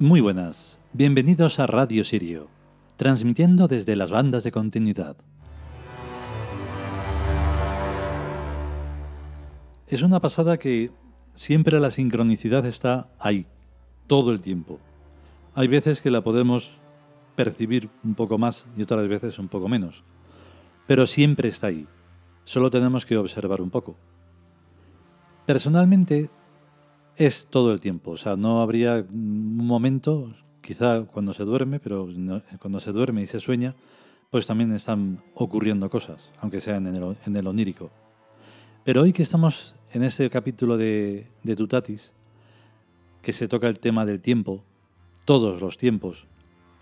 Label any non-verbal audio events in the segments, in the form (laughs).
Muy buenas, bienvenidos a Radio Sirio, transmitiendo desde las bandas de continuidad. Es una pasada que siempre la sincronicidad está ahí, todo el tiempo. Hay veces que la podemos percibir un poco más y otras veces un poco menos, pero siempre está ahí. Solo tenemos que observar un poco. Personalmente es todo el tiempo, o sea, no habría un momento, quizá cuando se duerme, pero cuando se duerme y se sueña, pues también están ocurriendo cosas, aunque sean en el, onírico. Pero hoy que estamos en ese capítulo de, de Tutatis, que se toca el tema del tiempo, todos los tiempos,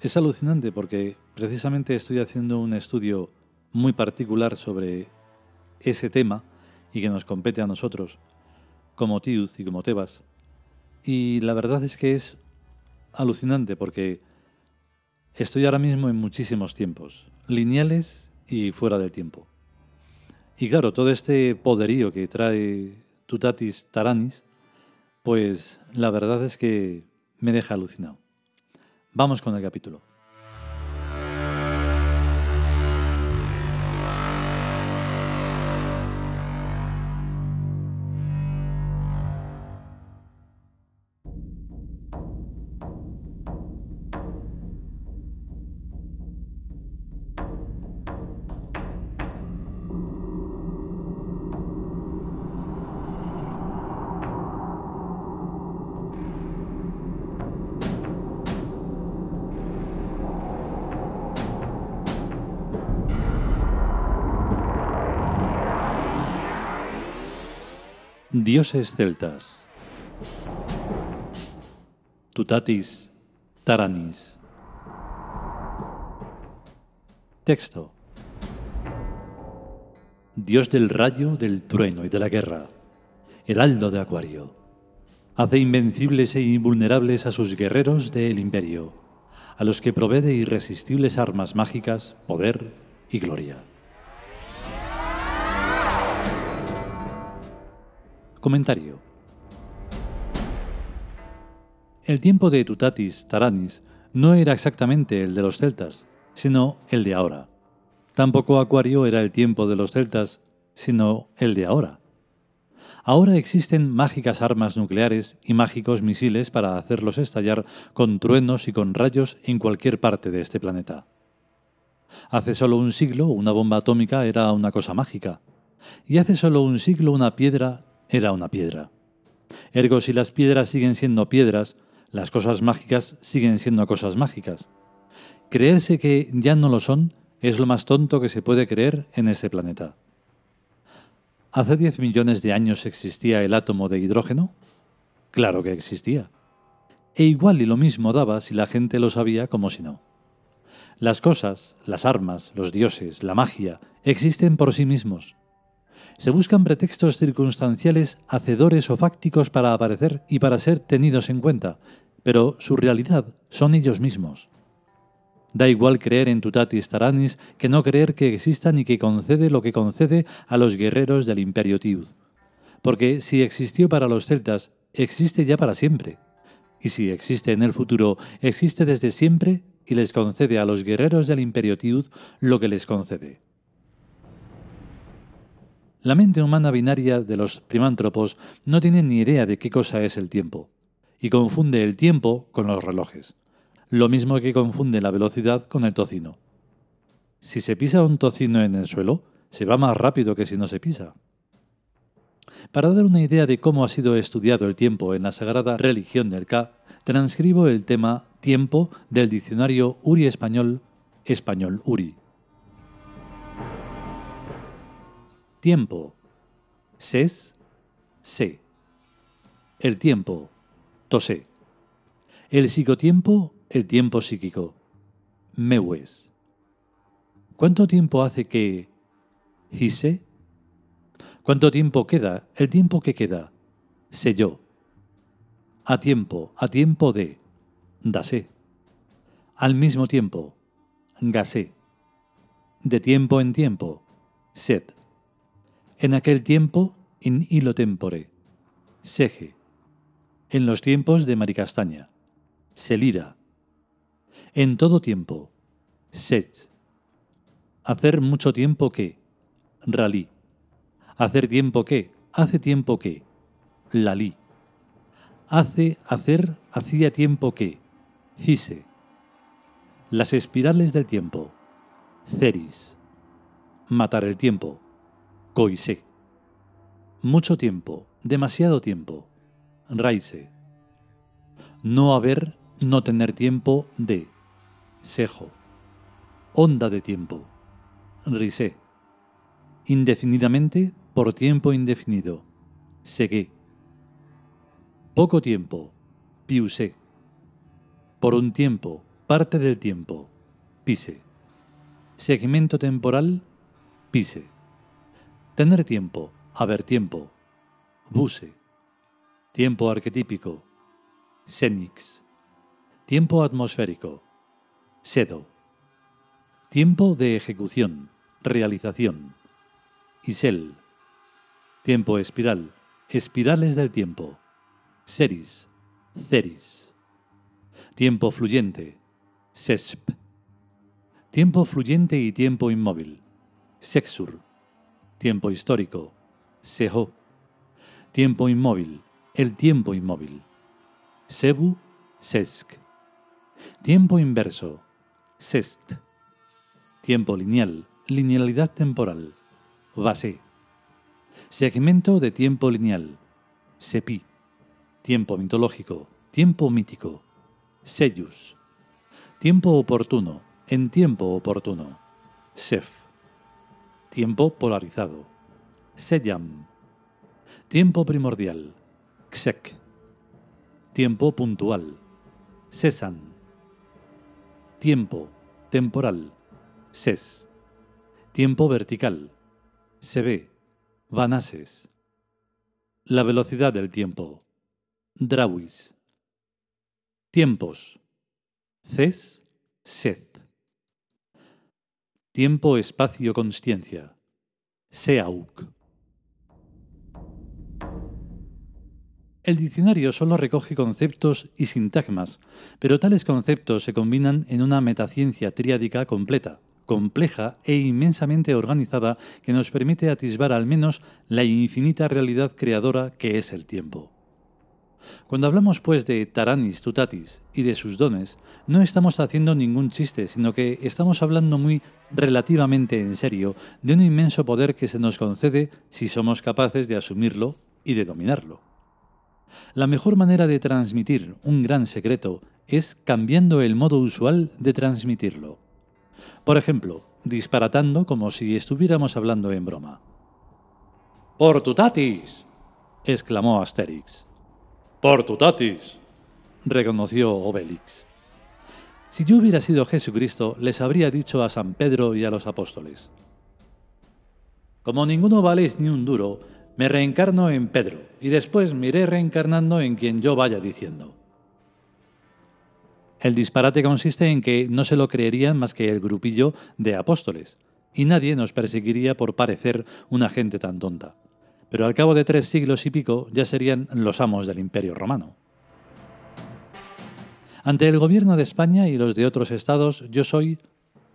es alucinante porque precisamente estoy haciendo un estudio muy particular sobre ese tema y que nos compete a nosotros, como Tiuz y como Tebas. Y la verdad es que es alucinante porque estoy ahora mismo en muchísimos tiempos, lineales y fuera del tiempo. Y claro, todo este poderío que trae Tutatis Taranis, pues la verdad es que me deja alucinado. Vamos con el capítulo. Dioses celtas. Tutatis Taranis. Texto. Dios del rayo, del trueno y de la guerra, heraldo de Acuario, hace invencibles e invulnerables a sus guerreros del imperio, a los que provee irresistibles armas mágicas, poder y gloria. Comentario. El tiempo de Tutatis Taranis no era exactamente el de los celtas, sino el de ahora. Tampoco Acuario era el tiempo de los celtas, sino el de ahora. Ahora existen mágicas armas nucleares y mágicos misiles para hacerlos estallar con truenos y con rayos en cualquier parte de este planeta. Hace solo un siglo una bomba atómica era una cosa mágica, y hace solo un siglo una piedra era una piedra. Ergo, si las piedras siguen siendo piedras, las cosas mágicas siguen siendo cosas mágicas. Creerse que ya no lo son es lo más tonto que se puede creer en ese planeta. ¿Hace 10 millones de años existía el átomo de hidrógeno? Claro que existía. E igual y lo mismo daba si la gente lo sabía como si no. Las cosas, las armas, los dioses, la magia, existen por sí mismos se buscan pretextos circunstanciales hacedores o fácticos para aparecer y para ser tenidos en cuenta, pero su realidad son ellos mismos. Da igual creer en Tutatis Taranis que no creer que exista ni que concede lo que concede a los guerreros del Imperio Tiud. Porque si existió para los celtas, existe ya para siempre. Y si existe en el futuro, existe desde siempre y les concede a los guerreros del Imperio Tiud lo que les concede. La mente humana binaria de los primántropos no tiene ni idea de qué cosa es el tiempo, y confunde el tiempo con los relojes, lo mismo que confunde la velocidad con el tocino. Si se pisa un tocino en el suelo, se va más rápido que si no se pisa. Para dar una idea de cómo ha sido estudiado el tiempo en la sagrada religión del K, transcribo el tema tiempo del diccionario Uri Español, Español Uri. Tiempo. Ses. Se. El tiempo. Tose. El psicotiempo. El tiempo psíquico. Mewes. ¿Cuánto tiempo hace que... Hise? ¿Cuánto tiempo queda? El tiempo que queda. Sé yo. A tiempo, a tiempo de. Dase. Al mismo tiempo. Gasé. De tiempo en tiempo. Sed. En aquel tiempo, in hilo tempore. Seje. En los tiempos de Maricastaña. selira. En todo tiempo, sech. Hacer mucho tiempo que, ralí. Hacer tiempo que, hace tiempo que, lalí. Hace, hacer, hacía tiempo que, hise. Las espirales del tiempo, ceris. Matar el tiempo, coise. Mucho tiempo, demasiado tiempo, raise. No haber, no tener tiempo de, sejo. Onda de tiempo, risé. Indefinidamente por tiempo indefinido, segué. Poco tiempo, piusé. Por un tiempo, parte del tiempo, pise. Segmento temporal, pise. Tener tiempo, haber tiempo, buse. Tiempo arquetípico, senix. Tiempo atmosférico, sedo. Tiempo de ejecución, realización, isel. Tiempo espiral, espirales del tiempo, seris, ceris. Tiempo fluyente, sesp. Tiempo fluyente y tiempo inmóvil, sexur. Tiempo histórico, seho. Tiempo inmóvil, el tiempo inmóvil. Sebu, sesk. Tiempo inverso, sest. Tiempo lineal, linealidad temporal, base. Segmento de tiempo lineal, sepi. Tiempo mitológico, tiempo mítico, sellus. Tiempo oportuno, en tiempo oportuno, sef. Tiempo polarizado, seyam. Tiempo primordial, xek. Tiempo puntual, sesan. Tiempo temporal, ses. Tiempo vertical, se ve, vanases. La velocidad del tiempo, drawis. Tiempos, ces, sed. Tiempo, espacio, consciencia, seauk. El diccionario solo recoge conceptos y sintagmas, pero tales conceptos se combinan en una metaciencia triádica completa, compleja e inmensamente organizada que nos permite atisbar al menos la infinita realidad creadora que es el tiempo. Cuando hablamos pues de Taranis Tutatis y de sus dones, no estamos haciendo ningún chiste, sino que estamos hablando muy relativamente en serio de un inmenso poder que se nos concede si somos capaces de asumirlo y de dominarlo. La mejor manera de transmitir un gran secreto es cambiando el modo usual de transmitirlo. Por ejemplo, disparatando como si estuviéramos hablando en broma. ¡Por tutatis! exclamó Asterix. ¡Por tutatis! reconoció Obelix. Si yo hubiera sido Jesucristo, les habría dicho a San Pedro y a los apóstoles. Como ninguno valéis ni un duro, me reencarno en Pedro y después me iré reencarnando en quien yo vaya diciendo. El disparate consiste en que no se lo creerían más que el grupillo de apóstoles, y nadie nos perseguiría por parecer una gente tan tonta. Pero al cabo de tres siglos y pico ya serían los amos del imperio romano. Ante el gobierno de España y los de otros estados, yo soy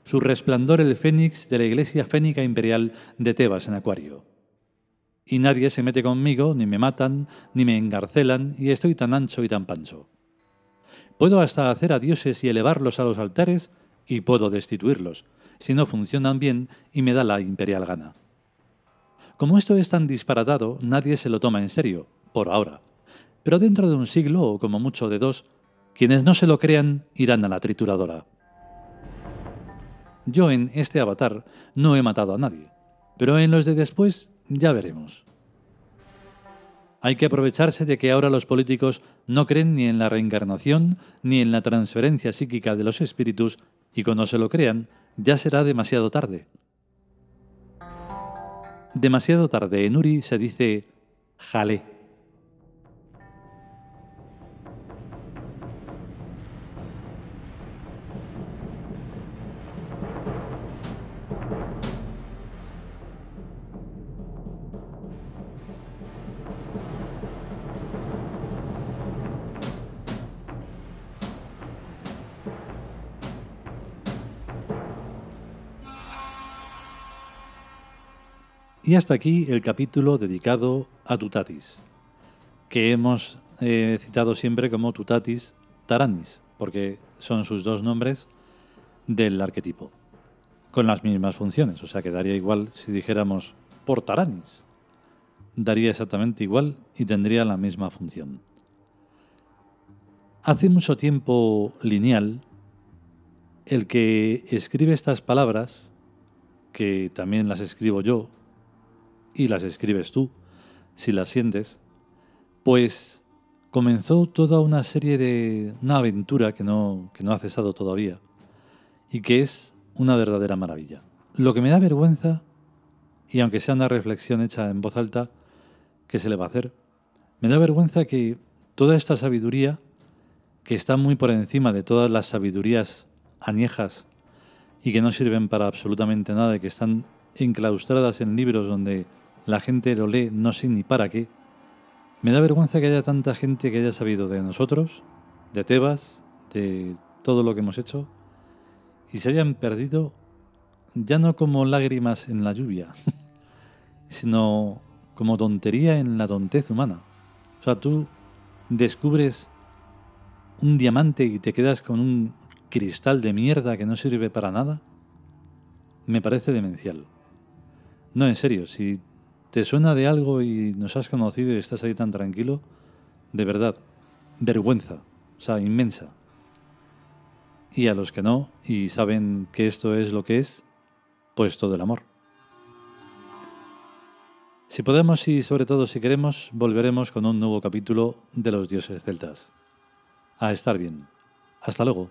su resplandor el fénix de la iglesia fénica imperial de Tebas en Acuario y nadie se mete conmigo, ni me matan, ni me engarcelan, y estoy tan ancho y tan pancho. Puedo hasta hacer a dioses y elevarlos a los altares, y puedo destituirlos, si no funcionan bien y me da la imperial gana. Como esto es tan disparatado, nadie se lo toma en serio, por ahora. Pero dentro de un siglo, o como mucho de dos, quienes no se lo crean irán a la trituradora. Yo en este avatar no he matado a nadie, pero en los de después ya veremos. Hay que aprovecharse de que ahora los políticos no creen ni en la reencarnación ni en la transferencia psíquica de los espíritus y cuando se lo crean ya será demasiado tarde. Demasiado tarde en Uri se dice jale. Y hasta aquí el capítulo dedicado a Tutatis, que hemos eh, citado siempre como Tutatis Taranis, porque son sus dos nombres del arquetipo, con las mismas funciones, o sea que daría igual si dijéramos por Taranis, daría exactamente igual y tendría la misma función. Hace mucho tiempo lineal, el que escribe estas palabras, que también las escribo yo, y las escribes tú, si las sientes, pues comenzó toda una serie de... una aventura que no, que no ha cesado todavía, y que es una verdadera maravilla. Lo que me da vergüenza, y aunque sea una reflexión hecha en voz alta, ¿qué se le va a hacer? Me da vergüenza que toda esta sabiduría que están muy por encima de todas las sabidurías añejas y que no sirven para absolutamente nada, y que están enclaustradas en libros donde la gente lo lee no sé ni para qué. Me da vergüenza que haya tanta gente que haya sabido de nosotros, de Tebas, de todo lo que hemos hecho, y se hayan perdido ya no como lágrimas en la lluvia, (laughs) sino como tontería en la tontez humana. O sea, tú descubres un diamante y te quedas con un cristal de mierda que no sirve para nada, me parece demencial. No, en serio, si te suena de algo y nos has conocido y estás ahí tan tranquilo, de verdad, vergüenza, o sea, inmensa. Y a los que no y saben que esto es lo que es, pues todo el amor. Si podemos y sobre todo si queremos, volveremos con un nuevo capítulo de los dioses celtas a estar bien. Hasta luego.